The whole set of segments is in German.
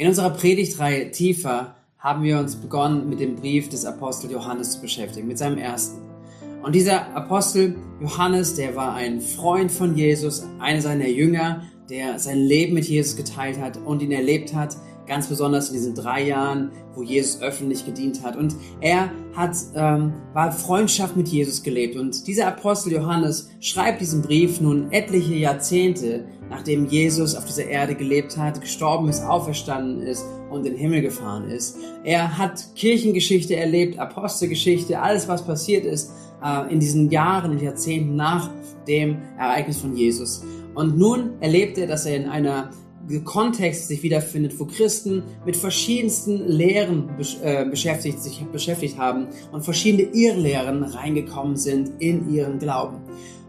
In unserer Predigtreihe Tiefer haben wir uns begonnen, mit dem Brief des Apostel Johannes zu beschäftigen, mit seinem ersten. Und dieser Apostel Johannes, der war ein Freund von Jesus, einer seiner Jünger, der sein Leben mit Jesus geteilt hat und ihn erlebt hat, ganz besonders in diesen drei Jahren, wo Jesus öffentlich gedient hat. Und er hat, ähm, war Freundschaft mit Jesus gelebt. Und dieser Apostel Johannes schreibt diesen Brief nun etliche Jahrzehnte, nachdem Jesus auf dieser Erde gelebt hat, gestorben ist, auferstanden ist und in den Himmel gefahren ist. Er hat Kirchengeschichte erlebt, Apostelgeschichte, alles was passiert ist äh, in diesen Jahren und Jahrzehnten nach dem Ereignis von Jesus. Und nun erlebt er, dass er in einer Kontext sich wiederfindet, wo Christen mit verschiedensten Lehren äh, beschäftigt, sich beschäftigt haben und verschiedene Irrlehren reingekommen sind in ihren Glauben.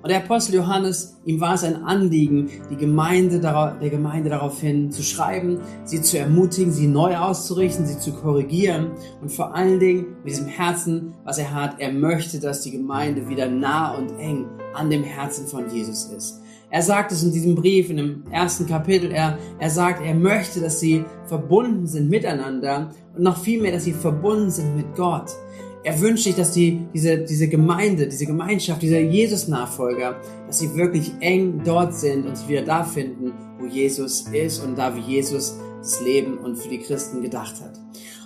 Und der Apostel Johannes, ihm war es ein Anliegen, die Gemeinde, der Gemeinde daraufhin zu schreiben, sie zu ermutigen, sie neu auszurichten, sie zu korrigieren und vor allen Dingen mit diesem Herzen, was er hat, er möchte, dass die Gemeinde wieder nah und eng an dem Herzen von Jesus ist. Er sagt es in diesem Brief, in dem ersten Kapitel. Er, er sagt, er möchte, dass sie verbunden sind miteinander und noch viel mehr, dass sie verbunden sind mit Gott. Er wünscht sich, dass die, diese, diese Gemeinde, diese Gemeinschaft, dieser Jesus-Nachfolger, dass sie wirklich eng dort sind und sich wieder da finden, wo Jesus ist und da, wie Jesus das Leben und für die Christen gedacht hat.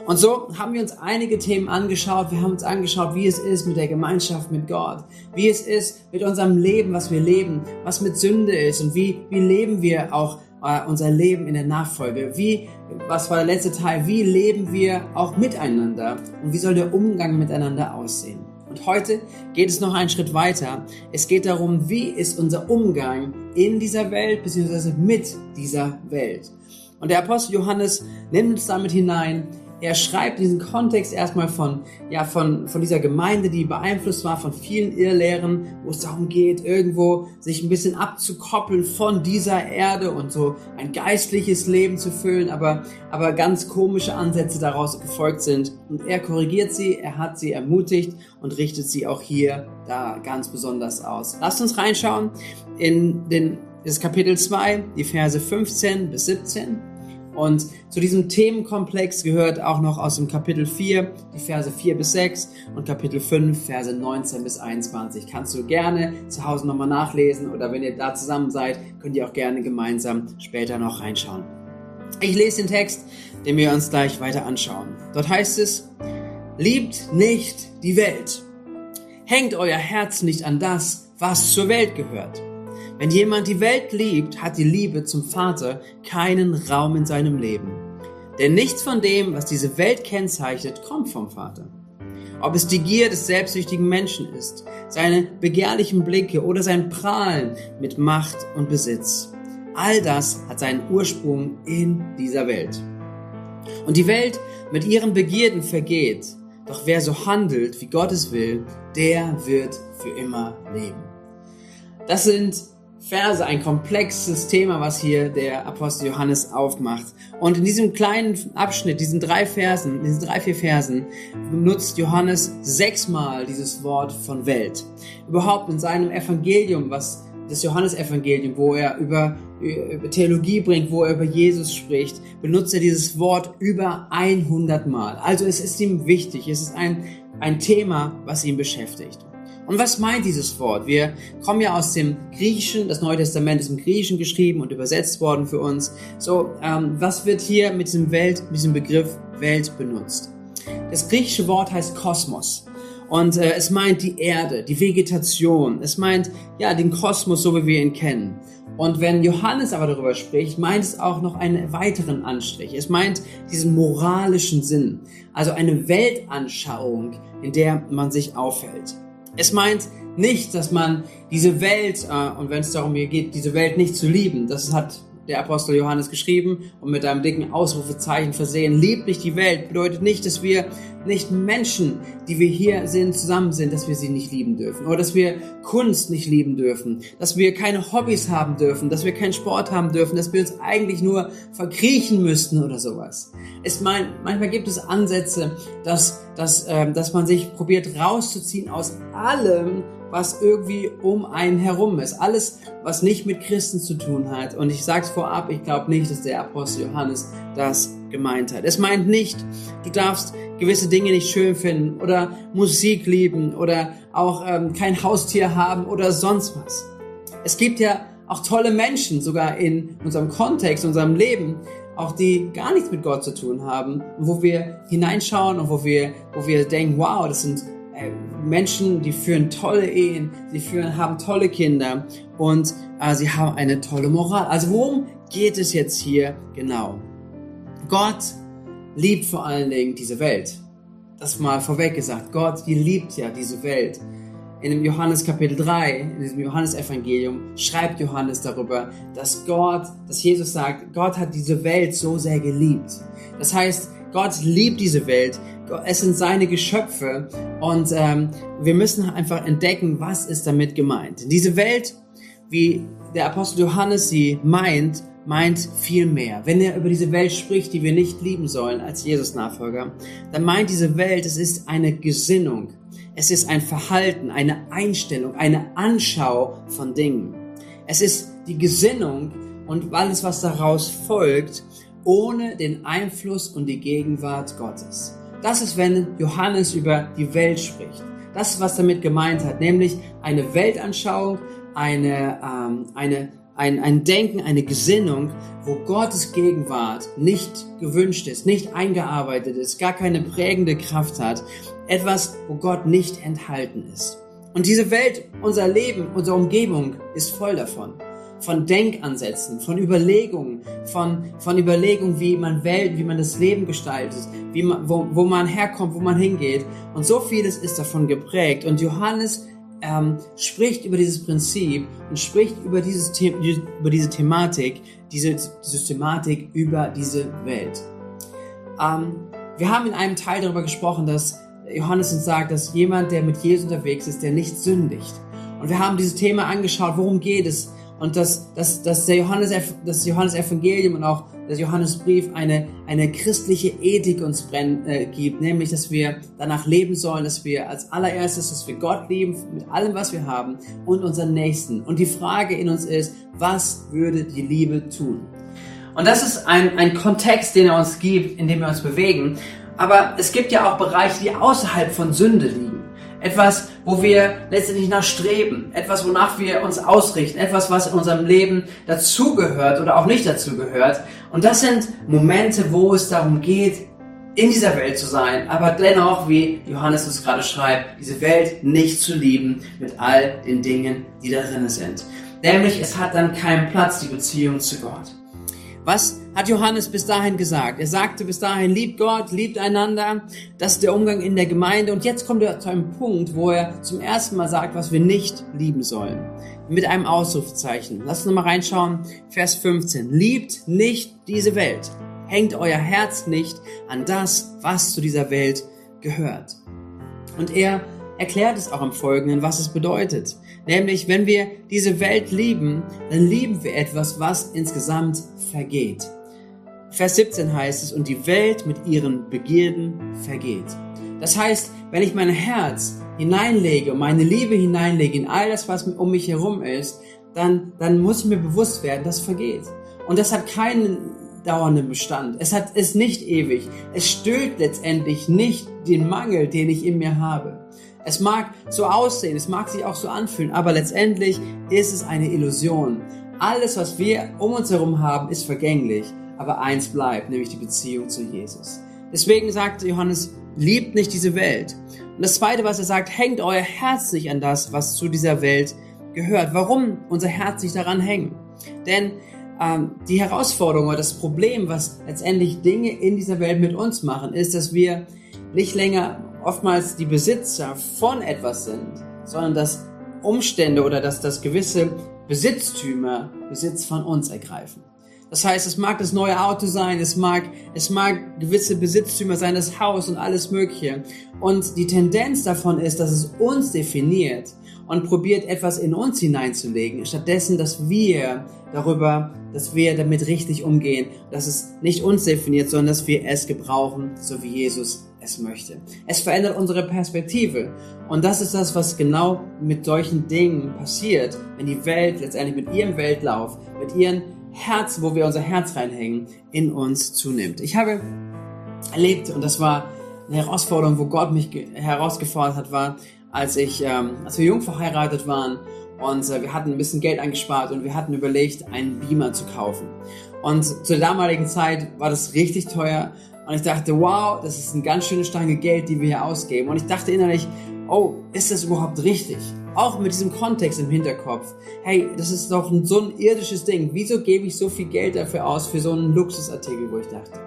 Und so haben wir uns einige Themen angeschaut. Wir haben uns angeschaut, wie es ist mit der Gemeinschaft mit Gott, wie es ist mit unserem Leben, was wir leben, was mit Sünde ist und wie, wie leben wir auch äh, unser Leben in der Nachfolge. Wie, was war der letzte Teil? Wie leben wir auch miteinander und wie soll der Umgang miteinander aussehen? Und heute geht es noch einen Schritt weiter. Es geht darum, wie ist unser Umgang in dieser Welt bzw. mit dieser Welt. Und der Apostel Johannes nimmt uns damit hinein er schreibt diesen Kontext erstmal von, ja, von, von dieser Gemeinde, die beeinflusst war von vielen Irrlehren, wo es darum geht, irgendwo sich ein bisschen abzukoppeln von dieser Erde und so ein geistliches Leben zu füllen, aber, aber ganz komische Ansätze daraus gefolgt sind. Und er korrigiert sie, er hat sie ermutigt und richtet sie auch hier da ganz besonders aus. Lasst uns reinschauen in den, das Kapitel 2, die Verse 15 bis 17. Und zu diesem Themenkomplex gehört auch noch aus dem Kapitel 4 die Verse 4 bis 6 und Kapitel 5 Verse 19 bis 21. Kannst du gerne zu Hause nochmal nachlesen oder wenn ihr da zusammen seid, könnt ihr auch gerne gemeinsam später noch reinschauen. Ich lese den Text, den wir uns gleich weiter anschauen. Dort heißt es, liebt nicht die Welt. Hängt euer Herz nicht an das, was zur Welt gehört wenn jemand die Welt liebt, hat die Liebe zum Vater keinen Raum in seinem Leben. Denn nichts von dem, was diese Welt kennzeichnet, kommt vom Vater. Ob es die Gier des selbstsüchtigen Menschen ist, seine begehrlichen Blicke oder sein Prahlen mit Macht und Besitz. All das hat seinen Ursprung in dieser Welt. Und die Welt mit ihren Begierden vergeht, doch wer so handelt, wie Gott es will, der wird für immer leben. Das sind Verse, ein komplexes Thema, was hier der Apostel Johannes aufmacht. Und in diesem kleinen Abschnitt, diesen drei Versen, diesen drei, vier Versen, benutzt Johannes sechsmal dieses Wort von Welt. Überhaupt in seinem Evangelium, was das Johannesevangelium, wo er über, über Theologie bringt, wo er über Jesus spricht, benutzt er dieses Wort über 100 Mal. Also es ist ihm wichtig, es ist ein, ein Thema, was ihn beschäftigt. Und was meint dieses Wort? Wir kommen ja aus dem Griechischen, das Neue Testament ist im Griechischen geschrieben und übersetzt worden für uns. So, ähm, was wird hier mit diesem Welt, mit diesem Begriff Welt benutzt? Das griechische Wort heißt Kosmos. Und äh, es meint die Erde, die Vegetation. Es meint ja den Kosmos, so wie wir ihn kennen. Und wenn Johannes aber darüber spricht, meint es auch noch einen weiteren Anstrich. Es meint diesen moralischen Sinn, also eine Weltanschauung, in der man sich aufhält. Es meint nicht, dass man diese Welt, äh, und wenn es darum geht, diese Welt nicht zu lieben, das hat der Apostel Johannes geschrieben und mit einem dicken Ausrufezeichen versehen. Liebt nicht die Welt bedeutet nicht, dass wir nicht Menschen, die wir hier sind, zusammen sind, dass wir sie nicht lieben dürfen. Oder dass wir Kunst nicht lieben dürfen. Dass wir keine Hobbys haben dürfen. Dass wir keinen Sport haben dürfen. Dass wir uns eigentlich nur verkriechen müssten oder sowas. Es mein, manchmal gibt es Ansätze, dass, dass, äh, dass man sich probiert rauszuziehen aus allem, was irgendwie um einen herum ist. Alles, was nicht mit Christen zu tun hat. Und ich sage es vorab, ich glaube nicht, dass der Apostel Johannes das gemeint hat. Es meint nicht, du darfst gewisse Dinge nicht schön finden oder Musik lieben oder auch ähm, kein Haustier haben oder sonst was. Es gibt ja auch tolle Menschen, sogar in unserem Kontext, in unserem Leben, auch die gar nichts mit Gott zu tun haben, wo wir hineinschauen und wo wir, wo wir denken, wow, das sind äh, Menschen, die führen tolle Ehen, sie führen, haben tolle Kinder und äh, sie haben eine tolle Moral. Also worum geht es jetzt hier genau? Gott liebt vor allen Dingen diese Welt. Das mal vorweg gesagt. Gott, die liebt ja diese Welt. In dem Johannes Kapitel 3, in diesem Johannesevangelium, schreibt Johannes darüber, dass Gott, dass Jesus sagt, Gott hat diese Welt so sehr geliebt. Das heißt, Gott liebt diese Welt. Es sind seine Geschöpfe und ähm, wir müssen einfach entdecken, was ist damit gemeint. Diese Welt, wie der Apostel Johannes sie meint, meint viel mehr. Wenn er über diese Welt spricht, die wir nicht lieben sollen als Jesus-Nachfolger, dann meint diese Welt, es ist eine Gesinnung. Es ist ein Verhalten, eine Einstellung, eine Anschau von Dingen. Es ist die Gesinnung und alles, was daraus folgt, ohne den Einfluss und die Gegenwart Gottes. Das ist, wenn Johannes über die Welt spricht. Das ist, was damit gemeint hat, nämlich eine Weltanschauung, eine, ähm, eine ein, ein Denken, eine Gesinnung, wo Gottes Gegenwart nicht gewünscht ist, nicht eingearbeitet ist, gar keine prägende Kraft hat, etwas, wo Gott nicht enthalten ist. Und diese Welt, unser Leben, unsere Umgebung ist voll davon. Von Denkansätzen, von Überlegungen, von, von Überlegungen, wie man Welt, wie man das Leben gestaltet, wie man, wo, wo man herkommt, wo man hingeht. Und so vieles ist davon geprägt. Und Johannes ähm, spricht über dieses Prinzip und spricht über, dieses über diese Thematik, diese Systematik über diese Welt. Ähm, wir haben in einem Teil darüber gesprochen, dass Johannes uns sagt, dass jemand, der mit Jesus unterwegs ist, der nicht sündigt. Und wir haben dieses Thema angeschaut, worum geht es? Und dass, dass, dass der Johannes, das Johannes Evangelium und auch der Johannesbrief eine, eine christliche Ethik uns brenn, äh, gibt, nämlich, dass wir danach leben sollen, dass wir als allererstes, dass wir Gott lieben mit allem, was wir haben und unseren Nächsten. Und die Frage in uns ist, was würde die Liebe tun? Und das ist ein, ein Kontext, den er uns gibt, in dem wir uns bewegen. Aber es gibt ja auch Bereiche, die außerhalb von Sünde liegen etwas, wo wir letztendlich nach streben, etwas, wonach wir uns ausrichten, etwas, was in unserem Leben dazugehört oder auch nicht dazugehört. Und das sind Momente, wo es darum geht, in dieser Welt zu sein, aber dennoch, wie Johannes uns gerade schreibt, diese Welt nicht zu lieben mit all den Dingen, die darin sind. Nämlich, es hat dann keinen Platz, die Beziehung zu Gott. Was hat Johannes bis dahin gesagt? Er sagte bis dahin, liebt Gott, liebt einander. Das ist der Umgang in der Gemeinde. Und jetzt kommt er zu einem Punkt, wo er zum ersten Mal sagt, was wir nicht lieben sollen. Mit einem Ausrufezeichen. Lass uns mal reinschauen. Vers 15. Liebt nicht diese Welt. Hängt euer Herz nicht an das, was zu dieser Welt gehört. Und er erklärt es auch im Folgenden, was es bedeutet. Nämlich, wenn wir diese Welt lieben, dann lieben wir etwas, was insgesamt vergeht. Vers 17 heißt es, und die Welt mit ihren Begierden vergeht. Das heißt, wenn ich mein Herz hineinlege und meine Liebe hineinlege in all das, was um mich herum ist, dann, dann muss ich mir bewusst werden, das vergeht. Und das hat keinen dauernden Bestand. Es hat, ist nicht ewig. Es stillt letztendlich nicht den Mangel, den ich in mir habe. Es mag so aussehen, es mag sich auch so anfühlen, aber letztendlich ist es eine Illusion. Alles, was wir um uns herum haben, ist vergänglich, aber eins bleibt, nämlich die Beziehung zu Jesus. Deswegen sagt Johannes, liebt nicht diese Welt. Und das Zweite, was er sagt, hängt euer Herz nicht an das, was zu dieser Welt gehört. Warum unser Herz nicht daran hängt? Denn ähm, die Herausforderung oder das Problem, was letztendlich Dinge in dieser Welt mit uns machen, ist, dass wir nicht länger oftmals die Besitzer von etwas sind, sondern dass Umstände oder dass das gewisse Besitztümer Besitz von uns ergreifen. Das heißt, es mag das neue Auto sein, es mag, es mag gewisse Besitztümer sein, das Haus und alles Mögliche. Und die Tendenz davon ist, dass es uns definiert und probiert etwas in uns hineinzulegen, stattdessen, dass wir darüber dass wir damit richtig umgehen, dass es nicht uns definiert, sondern dass wir es gebrauchen, so wie Jesus es möchte. Es verändert unsere Perspektive. Und das ist das, was genau mit solchen Dingen passiert, wenn die Welt letztendlich mit ihrem Weltlauf, mit ihrem Herz, wo wir unser Herz reinhängen, in uns zunimmt. Ich habe erlebt, und das war eine Herausforderung, wo Gott mich herausgefordert hat, war, als ich, ähm, als wir jung verheiratet waren und äh, wir hatten ein bisschen Geld eingespart und wir hatten überlegt, einen Beamer zu kaufen. Und zur damaligen Zeit war das richtig teuer und ich dachte, wow, das ist eine ganz schöne Stange Geld, die wir hier ausgeben. Und ich dachte innerlich, oh, ist das überhaupt richtig? Auch mit diesem Kontext im Hinterkopf. Hey, das ist doch so ein irdisches Ding. Wieso gebe ich so viel Geld dafür aus für so einen Luxusartikel, wo ich dachte?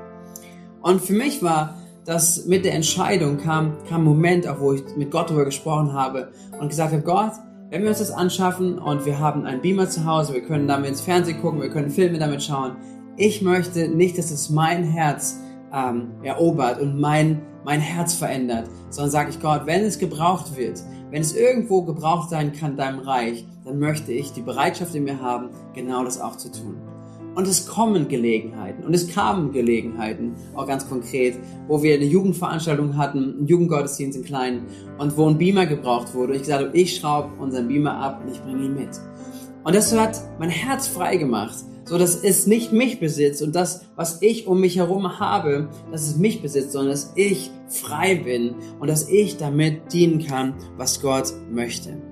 Und für mich war das mit der Entscheidung kam, kam ein Moment, auch wo ich mit Gott darüber gesprochen habe und gesagt habe, Gott, wenn wir uns das anschaffen und wir haben einen Beamer zu Hause, wir können damit ins Fernsehen gucken, wir können Filme damit schauen. Ich möchte nicht, dass es mein Herz ähm, erobert und mein, mein Herz verändert, sondern sage ich Gott, wenn es gebraucht wird, wenn es irgendwo gebraucht sein kann in deinem Reich, dann möchte ich die Bereitschaft in mir haben, genau das auch zu tun. Und es kommen Gelegenheiten und es kamen Gelegenheiten, auch ganz konkret, wo wir eine Jugendveranstaltung hatten, einen Jugendgottesdienst in Kleinen und wo ein Beamer gebraucht wurde. Und ich gesagt habe, ich schraube unseren Beamer ab und ich bringe ihn mit. Und das hat mein Herz frei gemacht, so dass es nicht mich besitzt und das, was ich um mich herum habe, dass es mich besitzt, sondern dass ich frei bin und dass ich damit dienen kann, was Gott möchte.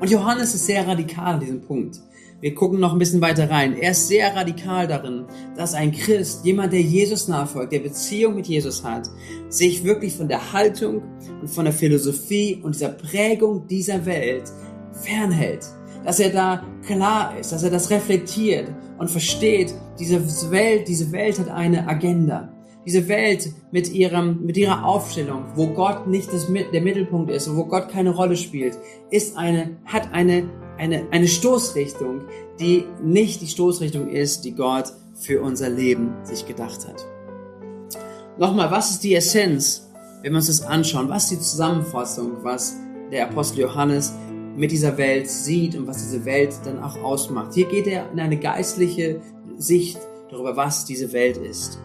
Und Johannes ist sehr radikal an diesem Punkt. Wir gucken noch ein bisschen weiter rein. Er ist sehr radikal darin, dass ein Christ, jemand, der Jesus nachfolgt, der Beziehung mit Jesus hat, sich wirklich von der Haltung und von der Philosophie und dieser Prägung dieser Welt fernhält dass er da klar ist, dass er das reflektiert und versteht, diese Welt, diese Welt hat eine Agenda. Diese Welt mit ihrem, mit ihrer Aufstellung, wo Gott nicht das, der Mittelpunkt ist und wo Gott keine Rolle spielt, ist eine, hat eine, eine, eine Stoßrichtung, die nicht die Stoßrichtung ist, die Gott für unser Leben sich gedacht hat. Nochmal, was ist die Essenz, wenn wir uns das anschauen? Was ist die Zusammenfassung, was der Apostel Johannes mit dieser Welt sieht und was diese Welt dann auch ausmacht. Hier geht er in eine geistliche Sicht darüber, was diese Welt ist.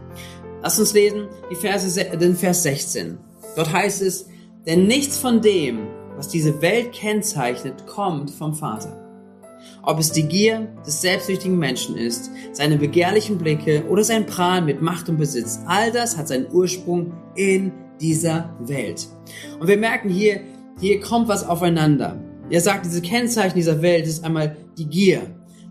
Lass uns lesen die Verse, den Vers 16. Dort heißt es, denn nichts von dem, was diese Welt kennzeichnet, kommt vom Vater. Ob es die Gier des selbstsüchtigen Menschen ist, seine begehrlichen Blicke oder sein Prahlen mit Macht und Besitz, all das hat seinen Ursprung in dieser Welt. Und wir merken hier, hier kommt was aufeinander. Er sagt, diese Kennzeichen dieser Welt ist einmal die Gier.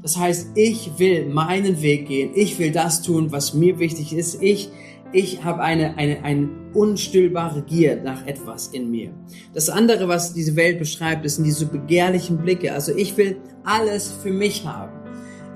Das heißt, ich will meinen Weg gehen. Ich will das tun, was mir wichtig ist. Ich, ich habe eine, eine, eine unstillbare Gier nach etwas in mir. Das andere, was diese Welt beschreibt, sind diese begehrlichen Blicke. Also ich will alles für mich haben.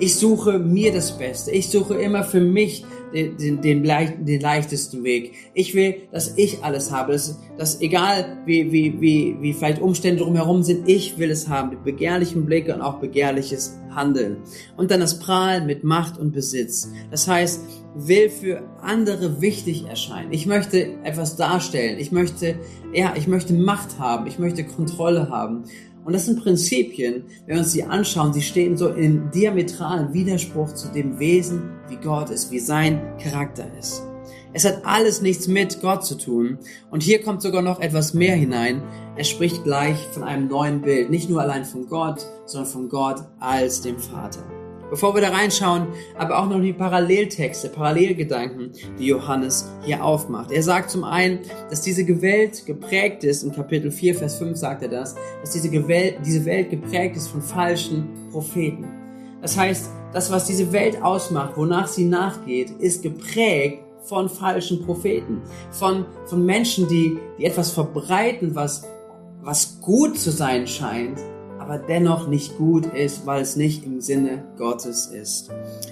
Ich suche mir das Beste. Ich suche immer für mich den, den, den, den leichtesten Weg. Ich will, dass ich alles habe. Dass, dass egal wie, wie, wie, wie vielleicht Umstände drumherum sind, ich will es haben. Mit begehrlichen Blicke und auch begehrliches Handeln. Und dann das Prahlen mit Macht und Besitz. Das heißt, will für andere wichtig erscheinen. Ich möchte etwas darstellen. Ich möchte, ja, ich möchte Macht haben. Ich möchte Kontrolle haben. Und das sind Prinzipien, wenn wir uns die anschauen, sie stehen so in diametralen Widerspruch zu dem Wesen, wie Gott ist, wie sein Charakter ist. Es hat alles nichts mit Gott zu tun. Und hier kommt sogar noch etwas mehr hinein. Er spricht gleich von einem neuen Bild. Nicht nur allein von Gott, sondern von Gott als dem Vater. Bevor wir da reinschauen, aber auch noch die Paralleltexte, Parallelgedanken, die Johannes hier aufmacht. Er sagt zum einen, dass diese Welt geprägt ist, in Kapitel 4, Vers 5 sagt er das, dass diese Welt, diese Welt geprägt ist von falschen Propheten. Das heißt, das, was diese Welt ausmacht, wonach sie nachgeht, ist geprägt von falschen Propheten, von, von Menschen, die, die etwas verbreiten, was, was gut zu sein scheint, aber dennoch nicht gut ist, weil es nicht im Sinne Gottes ist.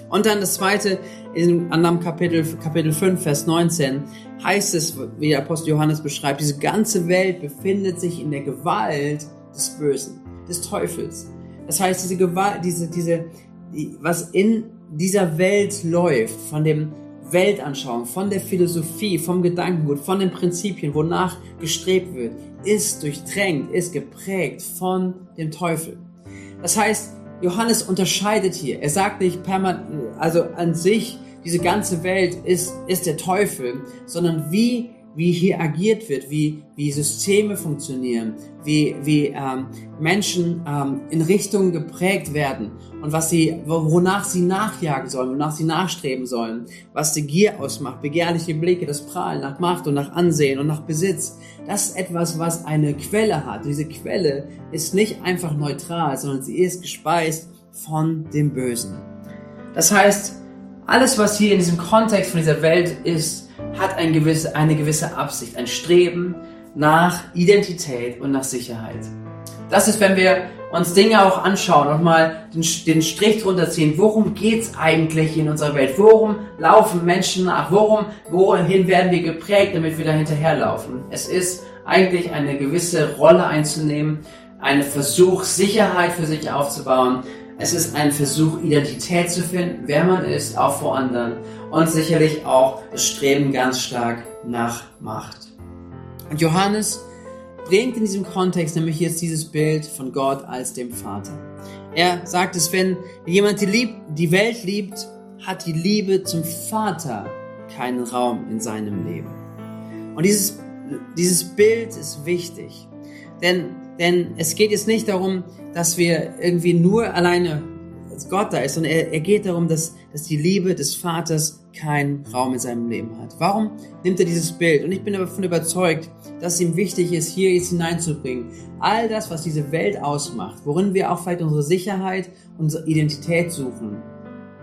Und dann das zweite, in anderem Kapitel, Kapitel 5, Vers 19, heißt es, wie der Apostel Johannes beschreibt, diese ganze Welt befindet sich in der Gewalt des Bösen, des Teufels. Das heißt, diese Gewalt, diese, diese, die, was in dieser Welt läuft, von dem Weltanschauung, von der Philosophie, vom Gedankengut, von den Prinzipien, wonach gestrebt wird, ist durchdrängt, ist geprägt von dem Teufel. Das heißt, Johannes unterscheidet hier. Er sagt nicht also an sich, diese ganze Welt ist, ist der Teufel, sondern wie wie hier agiert wird, wie, wie Systeme funktionieren, wie, wie ähm, Menschen ähm, in Richtungen geprägt werden und was sie, wonach sie nachjagen sollen, wonach sie nachstreben sollen, was die Gier ausmacht, begehrliche Blicke, das Prahlen nach Macht und nach Ansehen und nach Besitz. Das ist etwas, was eine Quelle hat. Diese Quelle ist nicht einfach neutral, sondern sie ist gespeist von dem Bösen. Das heißt, alles, was hier in diesem Kontext von dieser Welt ist, hat ein gewisse, eine gewisse Absicht, ein Streben nach Identität und nach Sicherheit. Das ist, wenn wir uns Dinge auch anschauen und mal den, den Strich drunter ziehen. Worum geht's eigentlich in unserer Welt? Worum laufen Menschen nach? Worum, wohin werden wir geprägt, damit wir da hinterherlaufen? Es ist eigentlich eine gewisse Rolle einzunehmen, ein Versuch, Sicherheit für sich aufzubauen. Es ist ein Versuch, Identität zu finden, wer man ist, auch vor anderen und sicherlich auch das Streben ganz stark nach Macht. Und Johannes bringt in diesem Kontext nämlich jetzt dieses Bild von Gott als dem Vater. Er sagt es, wenn jemand die, Lieb die Welt liebt, hat die Liebe zum Vater keinen Raum in seinem Leben. Und dieses, dieses Bild ist wichtig, denn, denn es geht jetzt nicht darum, dass wir irgendwie nur alleine Gott da ist, sondern er, er geht darum, dass, dass die Liebe des Vaters keinen Raum in seinem Leben hat. Warum nimmt er dieses Bild? Und ich bin davon überzeugt, dass es ihm wichtig ist, hier jetzt hineinzubringen. All das, was diese Welt ausmacht, worin wir auch vielleicht unsere Sicherheit, unsere Identität suchen,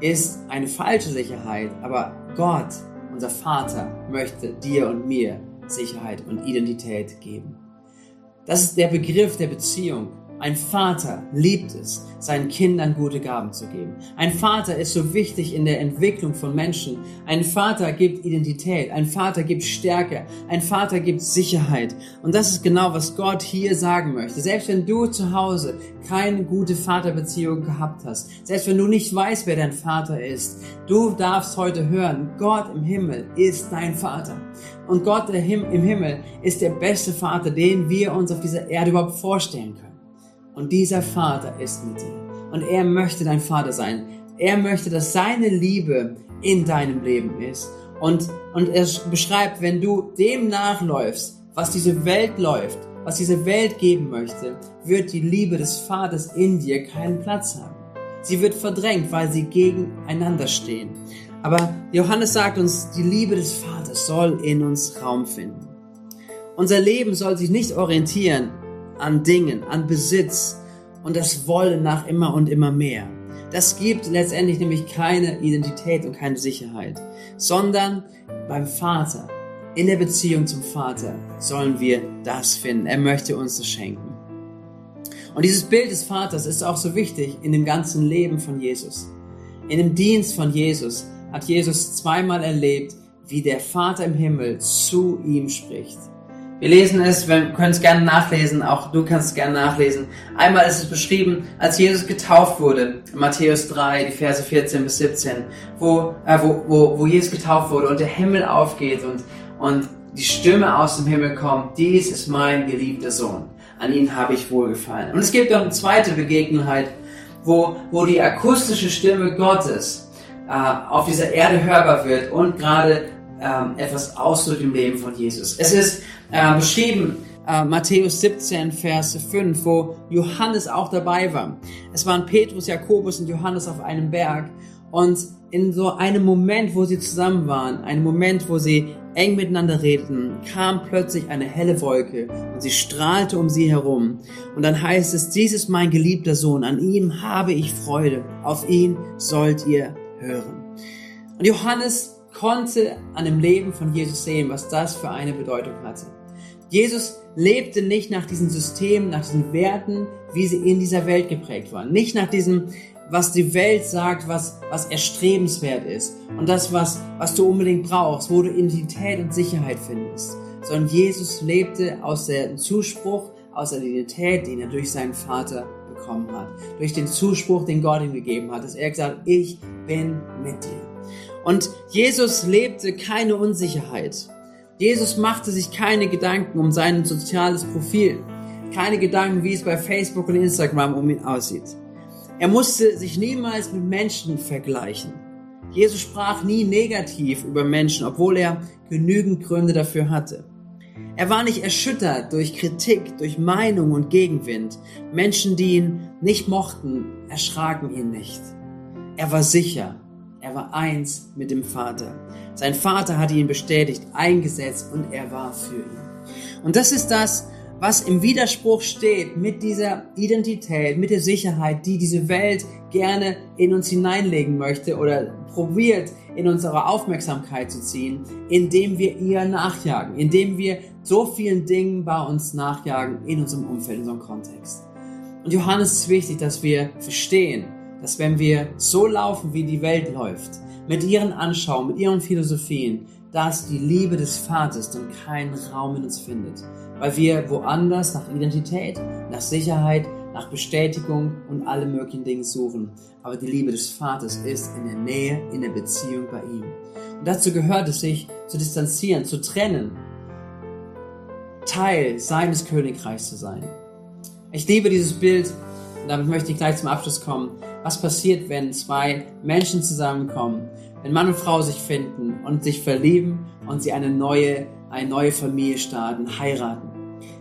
ist eine falsche Sicherheit. Aber Gott, unser Vater, möchte dir und mir Sicherheit und Identität geben. Das ist der Begriff der Beziehung. Ein Vater liebt es, seinen Kindern gute Gaben zu geben. Ein Vater ist so wichtig in der Entwicklung von Menschen. Ein Vater gibt Identität. Ein Vater gibt Stärke. Ein Vater gibt Sicherheit. Und das ist genau, was Gott hier sagen möchte. Selbst wenn du zu Hause keine gute Vaterbeziehung gehabt hast, selbst wenn du nicht weißt, wer dein Vater ist, du darfst heute hören, Gott im Himmel ist dein Vater. Und Gott im Himmel ist der beste Vater, den wir uns auf dieser Erde überhaupt vorstellen können. Und dieser Vater ist mit dir. Und er möchte dein Vater sein. Er möchte, dass seine Liebe in deinem Leben ist. Und, und er beschreibt, wenn du dem nachläufst, was diese Welt läuft, was diese Welt geben möchte, wird die Liebe des Vaters in dir keinen Platz haben. Sie wird verdrängt, weil sie gegeneinander stehen. Aber Johannes sagt uns, die Liebe des Vaters soll in uns Raum finden. Unser Leben soll sich nicht orientieren an Dingen, an Besitz und das Wollen nach immer und immer mehr. Das gibt letztendlich nämlich keine Identität und keine Sicherheit, sondern beim Vater, in der Beziehung zum Vater sollen wir das finden. Er möchte uns das schenken. Und dieses Bild des Vaters ist auch so wichtig in dem ganzen Leben von Jesus. In dem Dienst von Jesus hat Jesus zweimal erlebt, wie der Vater im Himmel zu ihm spricht. Wir lesen es, wir können es gerne nachlesen, auch du kannst es gerne nachlesen. Einmal ist es beschrieben, als Jesus getauft wurde, Matthäus 3, die Verse 14 bis 17, wo, äh, wo, wo, wo Jesus getauft wurde und der Himmel aufgeht und, und die Stimme aus dem Himmel kommt, dies ist mein geliebter Sohn, an ihn habe ich wohlgefallen. Und es gibt noch eine zweite Begegnung, wo, wo die akustische Stimme Gottes äh, auf dieser Erde hörbar wird und gerade ähm, etwas ausdrückt im Leben von Jesus. Es ist äh, beschrieben, äh, Matthäus 17, Vers 5, wo Johannes auch dabei war. Es waren Petrus, Jakobus und Johannes auf einem Berg und in so einem Moment, wo sie zusammen waren, einem Moment, wo sie eng miteinander redeten, kam plötzlich eine helle Wolke und sie strahlte um sie herum. Und dann heißt es, dies ist mein geliebter Sohn, an ihm habe ich Freude, auf ihn sollt ihr hören. Und Johannes konnte an dem Leben von Jesus sehen, was das für eine Bedeutung hatte. Jesus lebte nicht nach diesen Systemen, nach diesen Werten, wie sie in dieser Welt geprägt waren. Nicht nach diesem, was die Welt sagt, was, was erstrebenswert ist und das, was, was du unbedingt brauchst, wo du Identität und Sicherheit findest. Sondern Jesus lebte aus dem Zuspruch, aus der Identität, den er durch seinen Vater bekommen hat. Durch den Zuspruch, den Gott ihm gegeben hat, dass er gesagt, ich bin mit dir. Und Jesus lebte keine Unsicherheit. Jesus machte sich keine Gedanken um sein soziales Profil. Keine Gedanken, wie es bei Facebook und Instagram um ihn aussieht. Er musste sich niemals mit Menschen vergleichen. Jesus sprach nie negativ über Menschen, obwohl er genügend Gründe dafür hatte. Er war nicht erschüttert durch Kritik, durch Meinung und Gegenwind. Menschen, die ihn nicht mochten, erschraken ihn nicht. Er war sicher. Er war eins mit dem Vater. Sein Vater hatte ihn bestätigt, eingesetzt und er war für ihn. Und das ist das, was im Widerspruch steht mit dieser Identität, mit der Sicherheit, die diese Welt gerne in uns hineinlegen möchte oder probiert in unsere Aufmerksamkeit zu ziehen, indem wir ihr nachjagen, indem wir so vielen Dingen bei uns nachjagen in unserem Umfeld, in unserem Kontext. Und Johannes ist wichtig, dass wir verstehen, dass wenn wir so laufen, wie die Welt läuft, mit ihren Anschauungen, mit ihren Philosophien, dass die Liebe des Vaters dann keinen Raum in uns findet weil wir woanders nach Identität, nach Sicherheit, nach Bestätigung und alle möglichen Dinge suchen. Aber die Liebe des Vaters ist in der Nähe, in der Beziehung bei ihm. Und dazu gehört es, sich zu distanzieren, zu trennen, Teil seines Königreichs zu sein. Ich liebe dieses Bild, und damit möchte ich gleich zum Abschluss kommen. Was passiert, wenn zwei Menschen zusammenkommen, wenn Mann und Frau sich finden und sich verlieben und sie eine neue eine neue Familie starten, heiraten,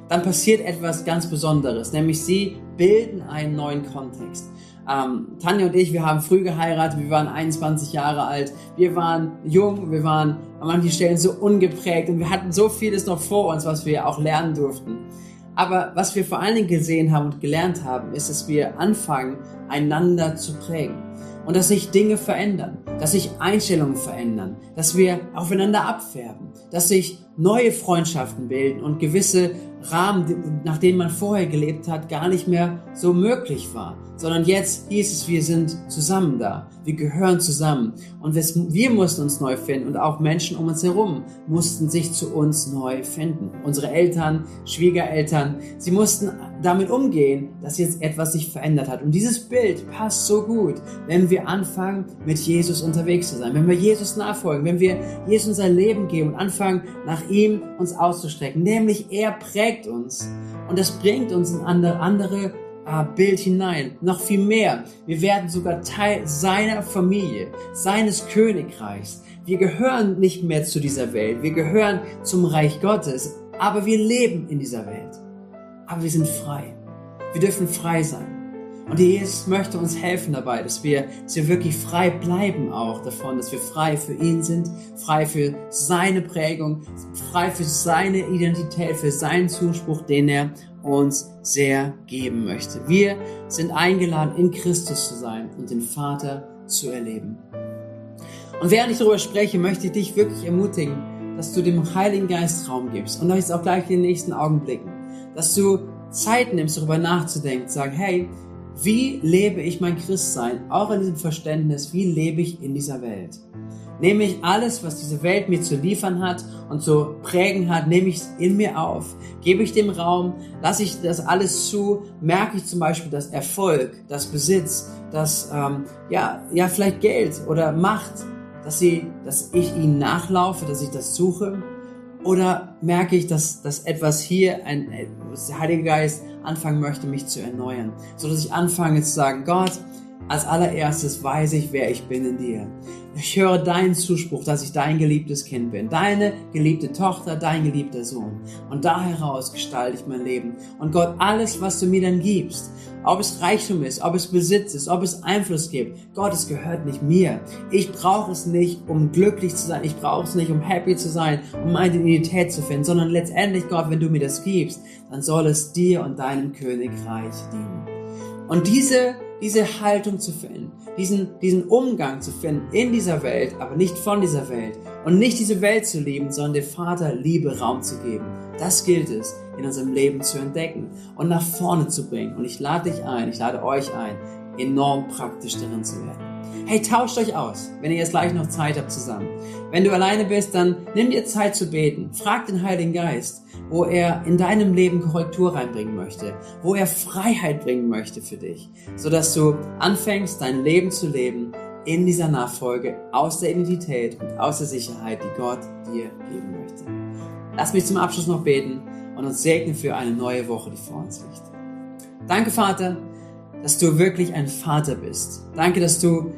dann passiert etwas ganz Besonderes, nämlich sie bilden einen neuen Kontext. Ähm, Tanja und ich, wir haben früh geheiratet, wir waren 21 Jahre alt, wir waren jung, wir waren an manchen Stellen so ungeprägt und wir hatten so vieles noch vor uns, was wir auch lernen durften. Aber was wir vor allen Dingen gesehen haben und gelernt haben, ist, dass wir anfangen, einander zu prägen. Und dass sich Dinge verändern, dass sich Einstellungen verändern, dass wir aufeinander abfärben, dass sich neue Freundschaften bilden und gewisse Rahmen, nach denen man vorher gelebt hat, gar nicht mehr so möglich war, sondern jetzt hieß es, wir sind zusammen da, wir gehören zusammen. Und wir mussten uns neu finden. Und auch Menschen um uns herum mussten sich zu uns neu finden. Unsere Eltern, Schwiegereltern, sie mussten damit umgehen, dass jetzt etwas sich verändert hat. Und dieses Bild passt so gut, wenn wir anfangen, mit Jesus unterwegs zu sein, wenn wir Jesus nachfolgen, wenn wir Jesus unser Leben geben und anfangen, nach ihm uns auszustrecken. Nämlich er prägt uns und das bringt uns in andere, andere äh, Bild hinein. Noch viel mehr. Wir werden sogar Teil seiner Familie, seines Königreichs. Wir gehören nicht mehr zu dieser Welt. Wir gehören zum Reich Gottes. Aber wir leben in dieser Welt aber wir sind frei. Wir dürfen frei sein. Und Jesus möchte uns helfen dabei, dass wir, dass wir wirklich frei bleiben auch davon, dass wir frei für ihn sind, frei für seine Prägung, frei für seine Identität, für seinen Zuspruch, den er uns sehr geben möchte. Wir sind eingeladen, in Christus zu sein und den Vater zu erleben. Und während ich darüber spreche, möchte ich dich wirklich ermutigen, dass du dem Heiligen Geist Raum gibst und euch auch gleich in den nächsten Augenblicken dass du Zeit nimmst, darüber nachzudenken, zu sagen, hey, wie lebe ich mein Christsein, auch in diesem Verständnis, wie lebe ich in dieser Welt? Nehme ich alles, was diese Welt mir zu liefern hat und zu prägen hat, nehme ich es in mir auf, gebe ich dem Raum, lasse ich das alles zu, merke ich zum Beispiel, dass Erfolg, das Besitz, das ähm, ja ja vielleicht Geld oder Macht, dass sie, dass ich ihnen nachlaufe, dass ich das suche oder merke ich, dass, dass etwas hier, ein, dass der Heilige Geist anfangen möchte, mich zu erneuern, so dass ich anfange zu sagen, Gott, als allererstes weiß ich, wer ich bin in dir. Ich höre deinen Zuspruch, dass ich dein geliebtes Kind bin, deine geliebte Tochter, dein geliebter Sohn. Und da heraus gestalte ich mein Leben. Und Gott, alles, was du mir dann gibst, ob es Reichtum ist, ob es Besitz ist, ob es Einfluss gibt, Gott, es gehört nicht mir. Ich brauche es nicht, um glücklich zu sein. Ich brauche es nicht, um happy zu sein, um meine Identität zu finden, sondern letztendlich, Gott, wenn du mir das gibst, dann soll es dir und deinem Königreich dienen. Und diese diese Haltung zu finden, diesen, diesen Umgang zu finden in dieser Welt, aber nicht von dieser Welt und nicht diese Welt zu lieben, sondern dem Vater Liebe Raum zu geben. Das gilt es in unserem Leben zu entdecken und nach vorne zu bringen. Und ich lade dich ein, ich lade euch ein, enorm praktisch darin zu werden. Hey, tauscht euch aus, wenn ihr jetzt gleich noch Zeit habt zusammen. Wenn du alleine bist, dann nimm dir Zeit zu beten. Frag den Heiligen Geist, wo er in deinem Leben Korrektur reinbringen möchte, wo er Freiheit bringen möchte für dich, sodass du anfängst, dein Leben zu leben in dieser Nachfolge aus der Identität und aus der Sicherheit, die Gott dir geben möchte. Lass mich zum Abschluss noch beten und uns segnen für eine neue Woche, die vor uns liegt. Danke, Vater, dass du wirklich ein Vater bist. Danke, dass du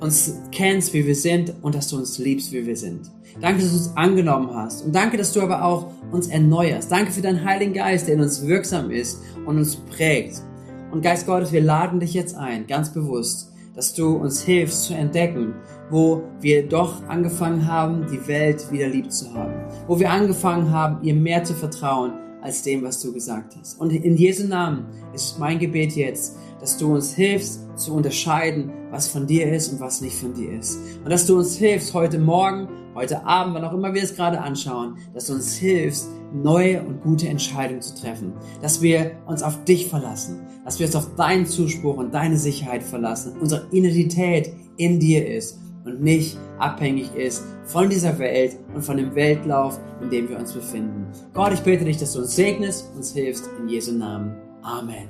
uns kennst, wie wir sind und dass du uns liebst, wie wir sind. Danke, dass du uns angenommen hast und danke, dass du aber auch uns erneuerst. Danke für deinen Heiligen Geist, der in uns wirksam ist und uns prägt. Und Geist Gottes, wir laden dich jetzt ein, ganz bewusst, dass du uns hilfst zu entdecken, wo wir doch angefangen haben, die Welt wieder lieb zu haben, wo wir angefangen haben, ihr mehr zu vertrauen als dem, was du gesagt hast. Und in Jesu Namen ist mein Gebet jetzt, dass du uns hilfst zu unterscheiden, was von dir ist und was nicht von dir ist. Und dass du uns hilfst heute Morgen, heute Abend, wann auch immer wir es gerade anschauen, dass du uns hilfst, neue und gute Entscheidungen zu treffen. Dass wir uns auf dich verlassen. Dass wir uns auf deinen Zuspruch und deine Sicherheit verlassen. Unsere Identität in dir ist und nicht abhängig ist von dieser Welt und von dem Weltlauf, in dem wir uns befinden. Gott, ich bitte dich, dass du uns segnest, uns hilfst. In Jesu Namen. Amen.